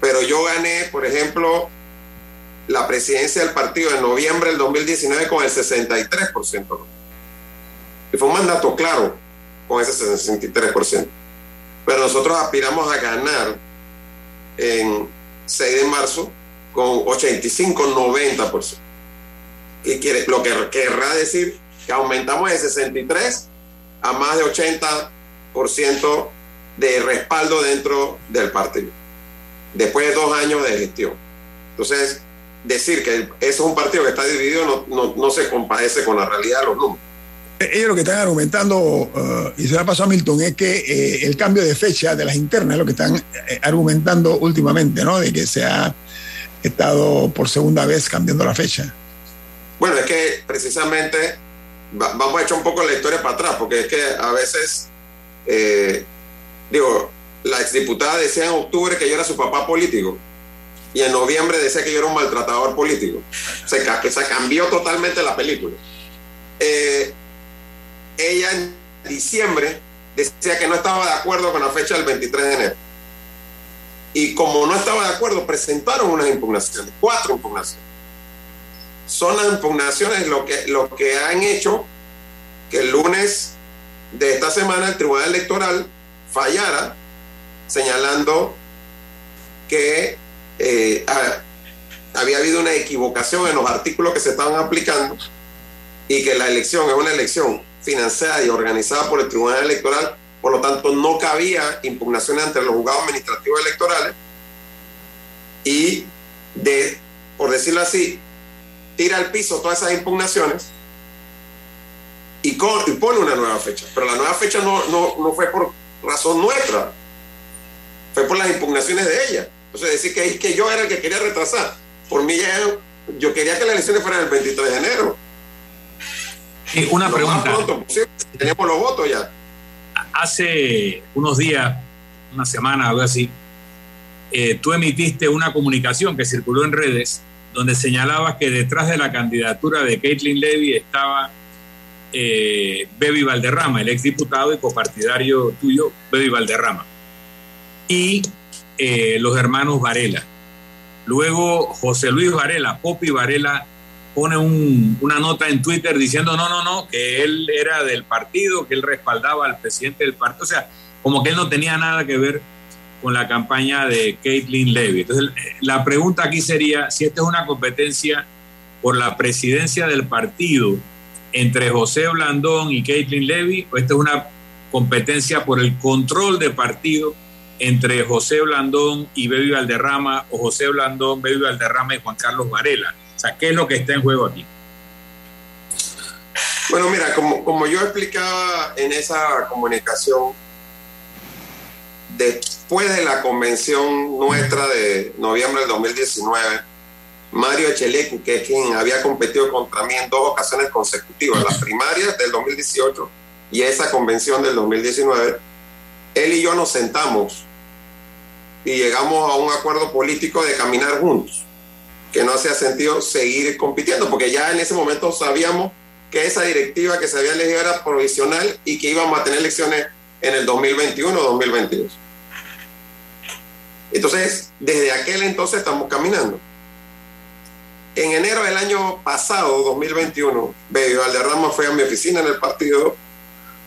Pero yo gané, por ejemplo, la presidencia del partido en noviembre del 2019 con el 63%. Y fue un mandato claro con ese 63%. Pero nosotros aspiramos a ganar en 6 de marzo con 85-90%. Y quiere, lo que querrá decir que aumentamos de 63 a más de 80% de respaldo dentro del partido, después de dos años de gestión. Entonces, decir que eso es un partido que está dividido no, no, se compadece con la realidad de los números. Eh, ellos lo que están argumentando, uh, y se ha pasado a Milton, es que eh, el cambio de fecha de las internas es lo que están eh, argumentando últimamente, ¿no? De que se ha estado por segunda vez cambiando la fecha. Bueno, es que precisamente vamos a echar un poco la historia para atrás, porque es que a veces, eh, digo, la exdiputada decía en octubre que yo era su papá político y en noviembre decía que yo era un maltratador político. Se, se cambió totalmente la película. Eh, ella en diciembre decía que no estaba de acuerdo con la fecha del 23 de enero. Y como no estaba de acuerdo, presentaron unas impugnaciones, cuatro impugnaciones son las impugnaciones lo que, lo que han hecho que el lunes de esta semana el Tribunal Electoral fallara señalando que eh, había habido una equivocación en los artículos que se estaban aplicando y que la elección es una elección financiada y organizada por el Tribunal Electoral, por lo tanto no cabía impugnaciones entre los juzgados administrativos electorales y de, por decirlo así, tira al piso todas esas impugnaciones y, pone una nueva fecha. Pero la nueva fecha no, no, fue por razón nuestra, fue por las impugnaciones de ella. Sea, decir que, que yo era el que quería retrasar. Por mí yo quería que las elecciones fueran el 23 de enero. Y una pregunta. teníamos los votos ya. Hace unos días, una semana, algo así, eh, tú emitiste una comunicación que circuló en redes donde señalabas que detrás de la candidatura de Caitlin Levy estaba eh, Bebi Valderrama, el exdiputado y copartidario tuyo, Bebi Valderrama, y eh, los hermanos Varela. Luego José Luis Varela, Popi Varela, pone una nota en Twitter diciendo no, no, no, que él era del partido, que él respaldaba al presidente del partido, o sea, como que él no tenía nada que ver con la campaña de Caitlin Levy. Entonces, la pregunta aquí sería si esta es una competencia por la presidencia del partido entre José Blandón y Caitlin Levy, o esta es una competencia por el control de partido entre José Blandón y Bebi Valderrama, o José Blandón, Bebi Valderrama y Juan Carlos Varela. O sea, ¿qué es lo que está en juego aquí? Bueno, mira, como, como yo explicaba en esa comunicación, después de la convención nuestra de noviembre del 2019, Mario Echelecu, que es quien había competido contra mí en dos ocasiones consecutivas, las primarias del 2018 y esa convención del 2019, él y yo nos sentamos y llegamos a un acuerdo político de caminar juntos, que no hacía sentido seguir compitiendo, porque ya en ese momento sabíamos que esa directiva que se había elegido era provisional y que íbamos a tener elecciones en el 2021-2022. Entonces, desde aquel entonces estamos caminando. En enero del año pasado, 2021, Baby Valderrama fue a mi oficina en el partido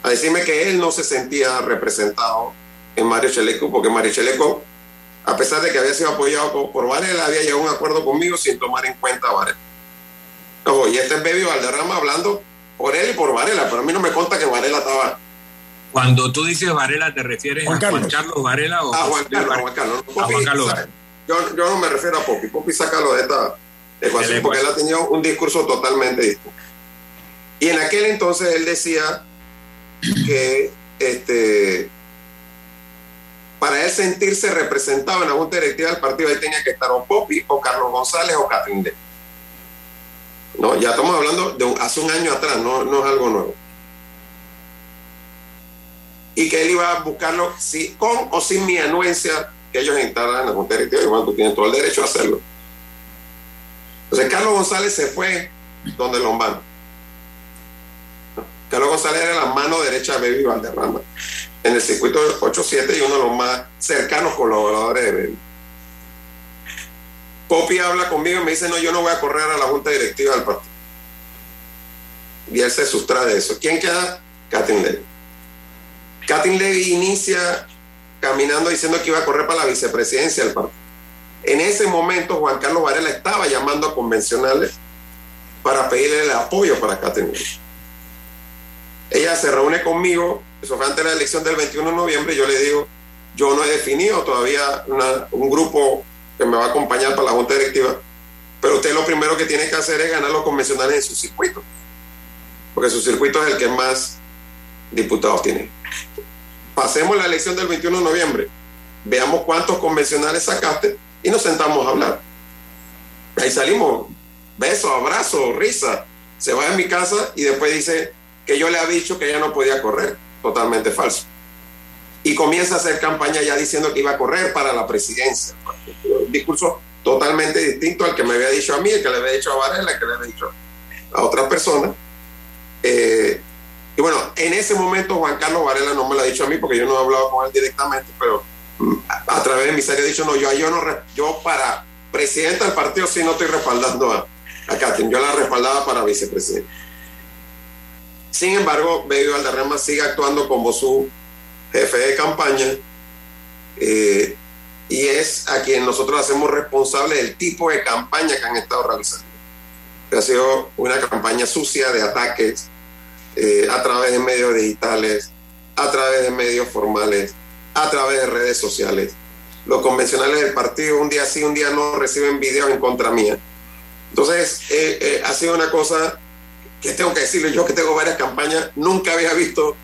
a decirme que él no se sentía representado en Mario Cheleco, porque Mario Cheleco, a pesar de que había sido apoyado por Varela, había llegado a un acuerdo conmigo sin tomar en cuenta a Varela. Ojo, y este es Baby Valderrama hablando por él y por Varela, pero a mí no me conta que Varela estaba cuando tú dices Varela, ¿te refieres a Juan Carlos Varela o a Juan Carlos? Juan Carlos. a Juan Carlos. Yo, yo, no me refiero a Popi. Popi sácalo de esta ecuación porque él ha tenido un discurso totalmente distinto. Y en aquel entonces él decía que este, para él sentirse representado en la Junta Directiva del partido, ahí tenía que estar o Popi, o Carlos González, o Catrín No, ya estamos hablando de hace un año atrás, no, no es algo nuevo y que él iba a buscarlo con o sin mi anuencia que ellos instalan en la Junta Directiva. Igual tú tienes todo el derecho a hacerlo. Entonces Carlos González se fue donde Lombano. Carlos González era la mano derecha de Baby Valderrama en el circuito 8-7 y uno de los más cercanos colaboradores de Baby. Poppy habla conmigo y me dice, no, yo no voy a correr a la junta directiva del partido. Y él se sustrae de eso. ¿Quién queda? Katin Levy. Katin Levy inicia caminando diciendo que iba a correr para la vicepresidencia del partido. En ese momento Juan Carlos Varela estaba llamando a convencionales para pedirle el apoyo para Katin Levy. Ella se reúne conmigo, eso fue antes de la elección del 21 de noviembre, yo le digo, yo no he definido todavía un grupo que me va a acompañar para la junta directiva, pero usted lo primero que tiene que hacer es ganar los convencionales en su circuito, porque su circuito es el que más diputados tiene. Pasemos la elección del 21 de noviembre, veamos cuántos convencionales sacaste y nos sentamos a hablar. Ahí salimos, beso, abrazo, risa, se va a mi casa y después dice que yo le había dicho que ella no podía correr, totalmente falso y comienza a hacer campaña ya diciendo que iba a correr para la presidencia. Un discurso totalmente distinto al que me había dicho a mí, el que le había dicho a Varela, el que le había dicho a otras personas. Eh, y bueno, en ese momento Juan Carlos Varela no me lo ha dicho a mí porque yo no he hablado con él directamente, pero mm, a, través de mi serie he dicho, no, yo, yo, no, yo para presidenta del partido sí no estoy respaldando a, a Katin, yo la respaldaba para vicepresidente. Sin embargo, Baby Valderrama sigue actuando como su jefe de campaña, eh, y es a quien nosotros hacemos responsable del tipo de campaña que han estado realizando. ha sido una campaña sucia de ataques eh, a través de medios digitales, a través de medios formales, a través de redes sociales. Los convencionales del partido un día sí, un día no reciben videos en contra mía. Entonces, eh, ha sido una cosa que tengo que decirle yo que tengo varias campañas, nunca había visto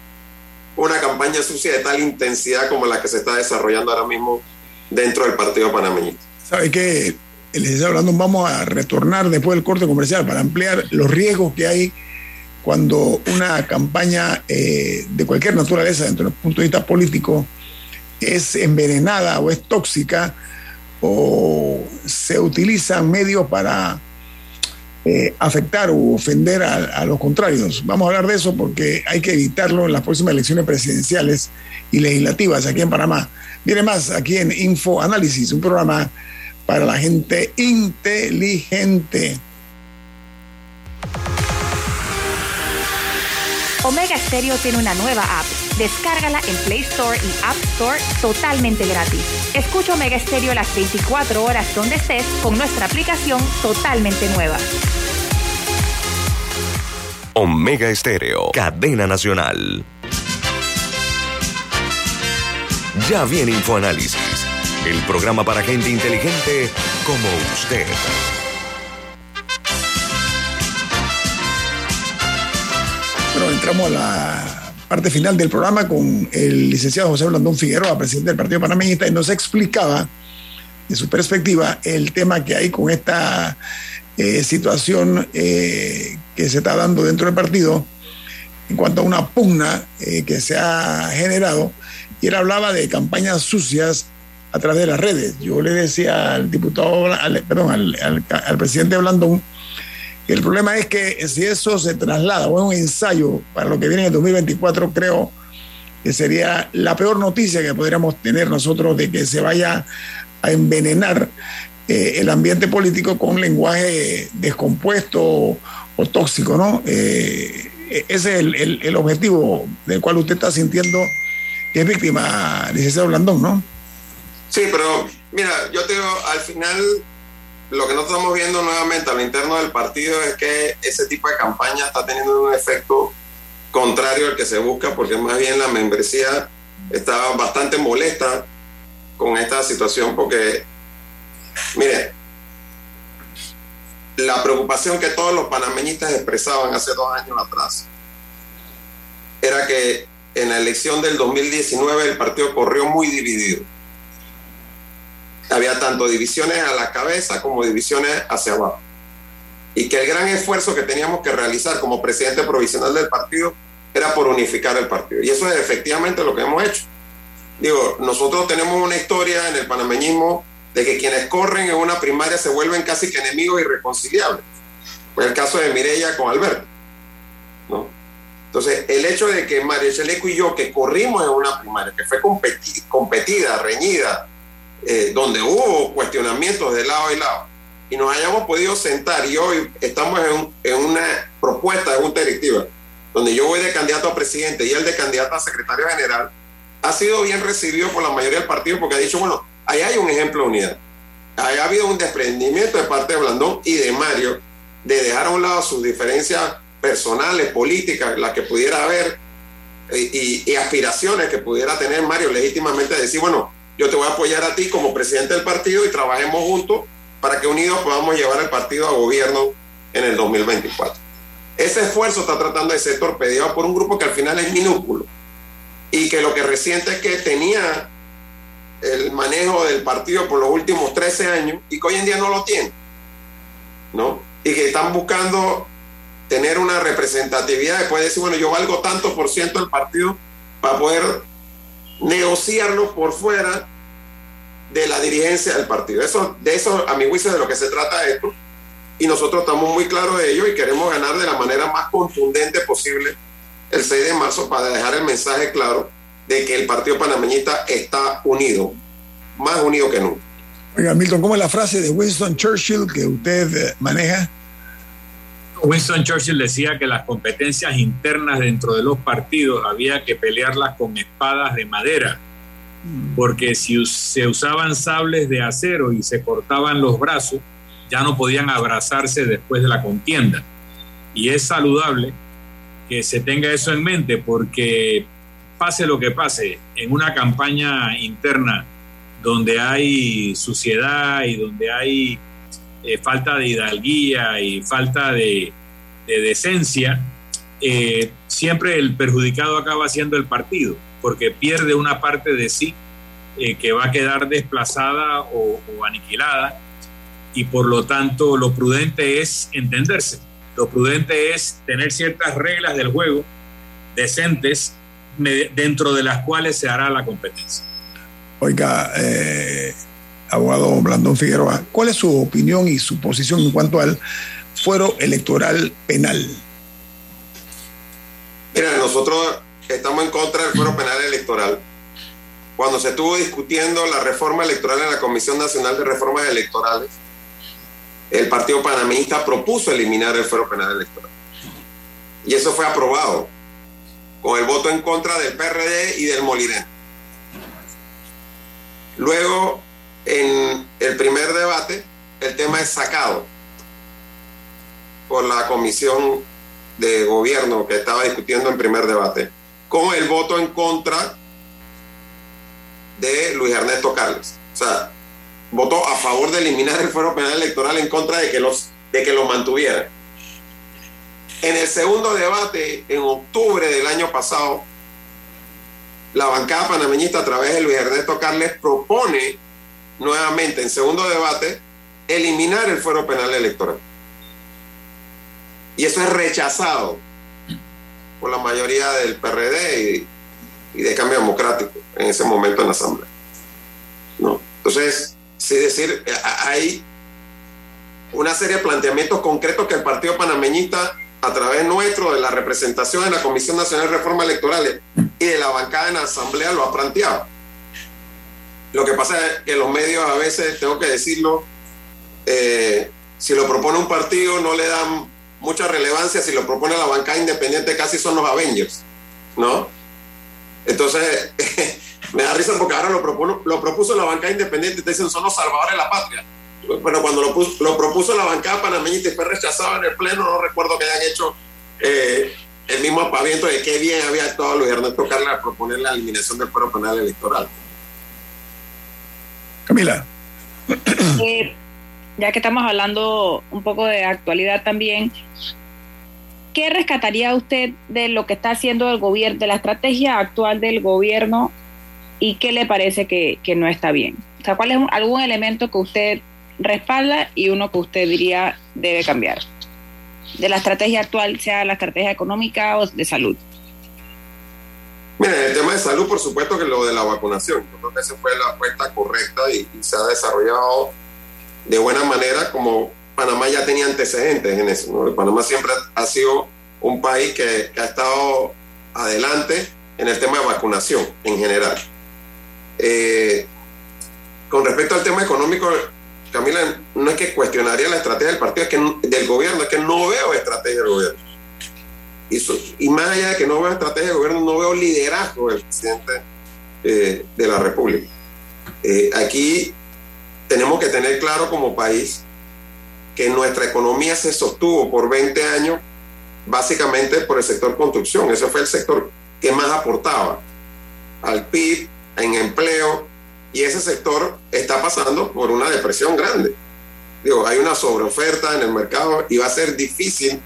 una campaña sucia de tal intensidad como la que se está desarrollando ahora mismo dentro del Partido Panameñista. ¿Sabe qué? Les hablando, vamos a retornar después del corte comercial para ampliar los riesgos que hay cuando una campaña eh, de cualquier naturaleza, dentro del punto de vista político, es envenenada o es tóxica o se utilizan medios para eh, afectar o ofender a, los contrarios. Vamos a hablar de eso porque hay que evitarlo en las próximas elecciones presidenciales y legislativas aquí en Panamá. Viene más aquí en Info Análisis, un programa para la gente inteligente. Omega Stereo tiene una nueva app. Descárgala en Play Store y App Store totalmente gratis. Escucha Omega Stereo las 24 horas donde estés con nuestra aplicación totalmente nueva. Omega Estéreo, cadena nacional. Ya viene InfoAnálisis, el programa para gente inteligente como usted. Bueno, entramos a la parte final del programa con el licenciado José Blandón Figueroa, presidente del Partido Panameñista, y nos explicaba, de su perspectiva, el tema que hay con esta eh, situación eh, que se está dando dentro del partido en cuanto a una pugna eh, que se ha generado. Y él hablaba de campañas sucias a través de las redes. Yo le decía al diputado, perdón, al, presidente Blandón, el problema es que si eso se traslada o es un ensayo para lo que viene en el 2024, creo que sería la peor noticia que podríamos tener nosotros de que se vaya a envenenar eh, el ambiente político con lenguaje descompuesto o, tóxico, ¿no? Eh, ese es el, objetivo del cual usted está sintiendo que es víctima, licenciado Blandón, ¿no? Sí, pero mira, yo te digo, al final lo que nosotros estamos viendo nuevamente a lo interno del partido es que ese tipo de campaña está teniendo un efecto contrario al que se busca, porque más bien la membresía está bastante molesta con esta situación, porque Mire, la preocupación que todos los panameñistas expresaban hace dos años atrás era que en la elección del 2019 el partido corrió muy dividido. Había tanto divisiones a la cabeza como divisiones hacia abajo. Y que el gran esfuerzo que teníamos que realizar como presidente provisional del partido era por unificar el partido. Y eso es efectivamente lo que hemos hecho. Digo, nosotros tenemos una historia en el panameñismo de que quienes corren en una primaria se vuelven casi que enemigos irreconciliables. Fue el caso de Mireya con Alberto. ¿no? Entonces, el hecho de que Mario Chaleco y yo, que corrimos en una primaria, que fue competida, reñida, eh, donde hubo cuestionamientos de lado y lado, y nos hayamos podido sentar y hoy estamos en, en una propuesta de junta directiva, donde yo voy de candidato a presidente y él de candidato a secretario general, ha sido bien recibido por la mayoría del partido porque ha dicho, bueno, ahí hay un ejemplo de unidad. Ahí ha habido un desprendimiento de parte de Blandón y de Mario de dejar a un lado sus diferencias personales, políticas, las que pudiera haber y, aspiraciones que pudiera tener Mario legítimamente, decir, bueno, yo te voy a apoyar a ti como presidente del partido y trabajemos juntos para que unidos podamos llevar el partido a gobierno en el 2024. Ese esfuerzo está tratando de ser torpedeado por un grupo que al final es minúsculo y que lo que resiente es que tenía el manejo del partido por los últimos 13 años y que hoy en día no lo tiene, ¿no? Y que están buscando tener una representatividad, después decir, bueno, yo valgo tanto por ciento del partido para poder negociarlo por fuera de la dirigencia del partido. Eso, de eso, a mi juicio, de lo que se trata esto. Y nosotros estamos muy claros de ello y queremos ganar de la manera más contundente posible el 6 de marzo para dejar el mensaje claro de que el partido panameñista está unido, más unido que nunca. Oiga, Milton, ¿cómo es la frase de Winston Churchill que usted eh, maneja? Winston Churchill decía que las competencias internas dentro de los partidos había que pelearlas con espadas de madera, porque si se usaban sables de acero y se cortaban los brazos, ya no podían abrazarse después de la contienda. Y es saludable que se tenga eso en mente, porque pase lo que pase, en una campaña interna donde hay suciedad y donde hay eh, falta de hidalguía y falta de, decencia, eh, siempre el perjudicado acaba siendo el partido, porque pierde una parte de sí eh, que va a quedar desplazada o, aniquilada y por lo tanto lo prudente es entenderse, lo prudente es tener ciertas reglas del juego decentes dentro de las cuales se hará la competencia. Oiga, abogado Blandón Figueroa, ¿cuál es su opinión y su posición en cuanto al fuero electoral penal? Mira, nosotros estamos en contra del fuero penal electoral. Cuando se estuvo discutiendo la reforma electoral en la Comisión Nacional de Reformas Electorales, el Partido Panameñista propuso eliminar el fuero penal electoral. Y eso fue aprobado con el voto en contra del PRD y del Molinero. Luego, en el primer debate, el tema es sacado por la comisión de gobierno que estaba discutiendo en primer debate, con el voto en contra de Luis Ernesto Carles. O sea, votó a favor de eliminar el fuero penal electoral en contra de que, los, de que lo mantuviera. En el segundo debate, en octubre del año pasado, la bancada panameñista a través de Luis Ernesto Carles propone nuevamente en segundo debate eliminar el fuero penal electoral. Y eso es rechazado por la mayoría del PRD y, de Cambio Democrático en ese momento en la Asamblea. ¿No? Entonces, sí decir, hay una serie de planteamientos concretos que el Partido Panameñista a través nuestro de la representación en la Comisión Nacional de Reformas Electorales y de la bancada en la Asamblea lo ha planteado. Lo que pasa es que los medios a veces, tengo que decirlo, eh, si lo propone un partido no le dan mucha relevancia, si lo propone la bancada independiente casi son los Avengers, ¿no? Entonces, <laughs> me da risa porque ahora lo, propuso, lo propuso la bancada independiente te dicen son los salvadores de la patria bueno, cuando lo, propuso la bancada panameñista y fue rechazado en el Pleno, no recuerdo que hayan hecho eh, el mismo apaviento de qué bien había actuado Luis Ernesto Carla al proponer la eliminación del fuero penal electoral. Camila. Eh, ya que estamos hablando un poco de actualidad también, ¿qué rescataría usted de lo que está haciendo el gobierno, de la estrategia actual del gobierno y qué le parece que, que no está bien? O sea, ¿cuál es algún elemento que usted respalda y uno que usted diría debe cambiar de la estrategia actual, sea la estrategia económica o de salud? Mira, el tema de salud, por supuesto que lo de la vacunación, yo creo que esa fue la apuesta correcta y, se ha desarrollado de buena manera, como Panamá ya tenía antecedentes en eso. Panamá siempre ha sido un país que, ha estado adelante en el tema de vacunación en general. Eh, con respecto al tema económico, Camila, no es que cuestionaría la estrategia del partido, es que del gobierno, es que no veo estrategia del gobierno. Y, y más allá de que no veo estrategia del gobierno, no veo liderazgo del presidente eh, de la República. Eh, aquí tenemos que tener claro como país que nuestra economía se sostuvo por 20 años básicamente por el sector construcción. Ese fue el sector que más aportaba al PIB, en empleo, y ese sector está pasando por una depresión grande. Digo, hay una sobreoferta en el mercado y va a ser difícil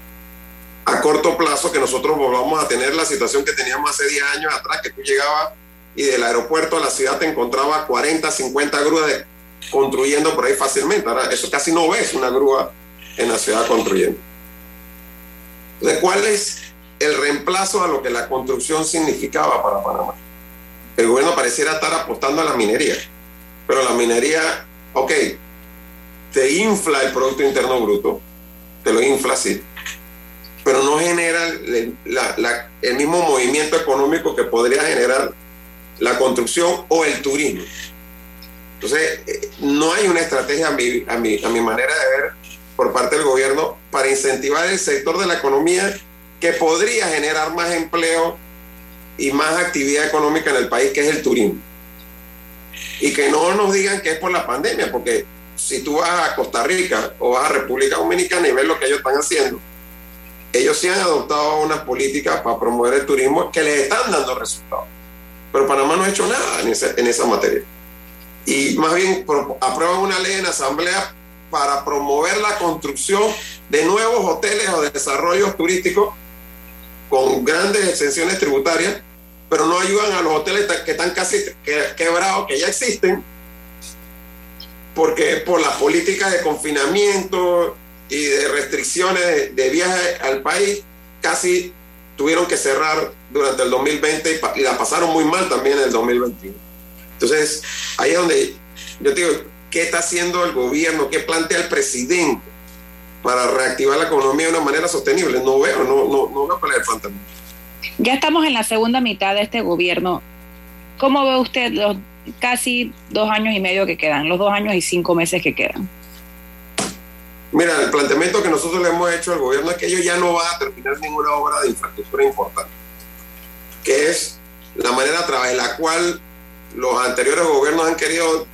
a corto plazo que nosotros volvamos a tener la situación que teníamos hace 10 años atrás, que tú llegabas y del aeropuerto a la ciudad te encontraba 40, 50 grúas construyendo por ahí fácilmente. Ahora, eso casi no ves una grúa en la ciudad construyendo. Entonces, ¿cuál es el reemplazo a lo que la construcción significaba para Panamá? El gobierno pareciera estar apostando a la minería, pero la minería, ok, te infla el Producto Interno Bruto, te lo infla así, pero no genera el mismo movimiento económico que podría generar la construcción o el turismo. Entonces, eh, no hay una estrategia a mi, a, mi, a mi manera de ver por parte del gobierno para incentivar el sector de la economía que podría generar más empleo y más actividad económica en el país, que es el turismo. Y que no nos digan que es por la pandemia, porque si tú vas a Costa Rica o vas a República Dominicana y ves lo que ellos están haciendo, ellos sí han adoptado unas políticas para promover el turismo que les están dando resultados. Pero Panamá no ha hecho nada en esa, en esa materia. Y más bien aprueban una ley en asamblea para promover la construcción de nuevos hoteles o desarrollos turísticos con grandes exenciones tributarias, pero no ayudan a los hoteles que están casi quebrados, que ya existen, porque por las políticas de confinamiento y de restricciones de viaje al país, casi tuvieron que cerrar durante el 2020 y, la pasaron muy mal también en el 2021. Entonces, ahí es donde yo digo, ¿qué está haciendo el gobierno? ¿Qué plantea el presidente para reactivar la economía de una manera sostenible? No veo, no, no, no veo es el fantasma. Ya estamos en la segunda mitad de este gobierno. ¿Cómo ve usted los casi dos años y medio que quedan, los dos años y cinco meses que quedan? Mira, el planteamiento que nosotros le hemos hecho al gobierno es que ellos ya no van a terminar ninguna obra de infraestructura importante, que es la manera a través de la cual los anteriores gobiernos han querido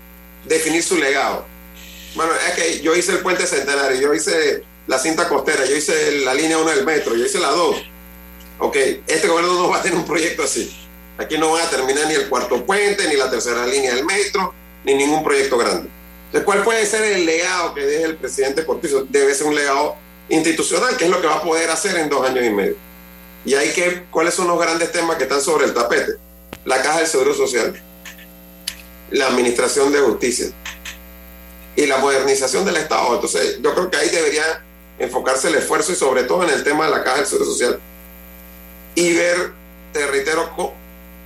definir su legado. Bueno, es que yo hice el puente centenario, yo hice la cinta costera, yo hice la línea 1 del metro, yo hice la 2. Ok, este gobierno no va a tener un proyecto así. Aquí no van a terminar ni el cuarto puente, ni la tercera línea del metro, ni ningún proyecto grande. Entonces, ¿cuál puede ser el legado que deje el presidente Cortizo? Debe ser un legado institucional, que es lo que va a poder hacer en dos años y medio. Y hay que, ¿cuáles son los grandes temas que están sobre el tapete? La caja del Seguro Social, la administración de justicia y la modernización del Estado. Entonces, yo creo que ahí debería enfocarse el esfuerzo y sobre todo en el tema de la caja del Seguro Social y ver, te reitero,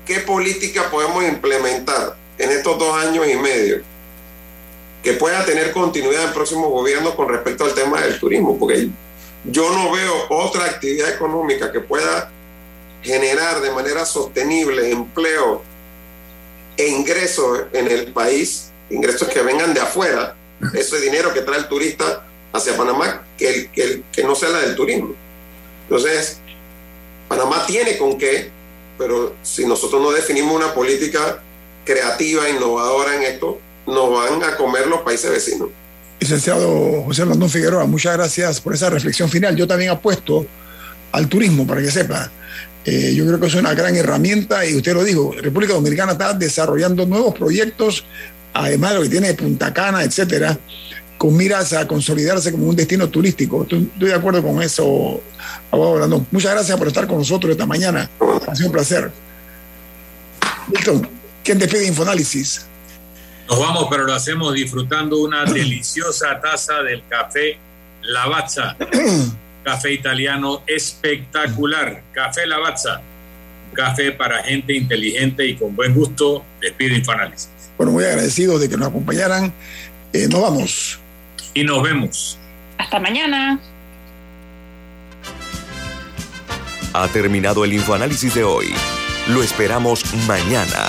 qué política podemos implementar en estos dos años y medio que pueda tener continuidad en próximo gobierno con respecto al tema del turismo, porque yo no veo otra actividad económica que pueda generar de manera sostenible empleo e ingresos en el país, ingresos que vengan de afuera, ese dinero que trae el turista hacia Panamá, que, que, que no sea la del turismo. Entonces, Panamá tiene con qué, pero si nosotros no definimos una política creativa, innovadora en esto, nos van a comer los países vecinos. Licenciado José Blandón Figueroa, muchas gracias por esa reflexión final. Yo también apuesto al turismo, para que sepa. Eh, yo creo que es una gran herramienta y usted lo dijo, República Dominicana está desarrollando nuevos proyectos, además de lo que tiene Punta Cana, etcétera, con miras a consolidarse como un destino turístico. Estoy, de acuerdo con eso, abogado Blandón. Muchas gracias por estar con nosotros esta mañana. Ha sido un placer. Milton, ¿quién despide Infoanálisis? Nos vamos, pero lo hacemos disfrutando una <clears throat> deliciosa taza del café Lavazza. <clears throat> café italiano espectacular. Café Lavazza. Café para gente inteligente y con buen gusto. Despide Infoanálisis. Bueno, muy agradecidos de que nos acompañaran. Eh, nos vamos. Y nos vemos. Hasta mañana. Ha terminado el infoanálisis de hoy. Lo esperamos mañana,